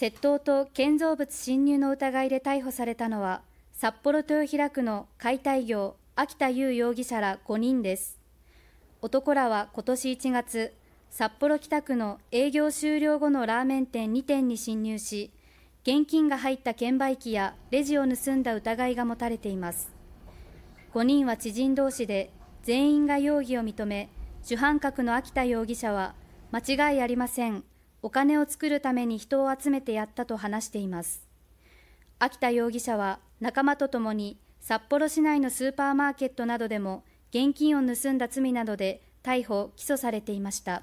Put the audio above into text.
窃盗と建造物侵入の疑いで逮捕されたのは、札幌豊平区の解体業、秋田優容疑者ら5人です。男らは今年1月、札幌北区の営業終了後のラーメン店2店に侵入し、現金が入った券売機やレジを盗んだ疑いが持たれています。5人は知人同士で、全員が容疑を認め、主犯格の秋田容疑者は、間違いありません。お金を作るために人を集めてやったと話しています。秋田容疑者は仲間とともに札幌市内のスーパーマーケットなどでも現金を盗んだ罪などで逮捕・起訴されていました。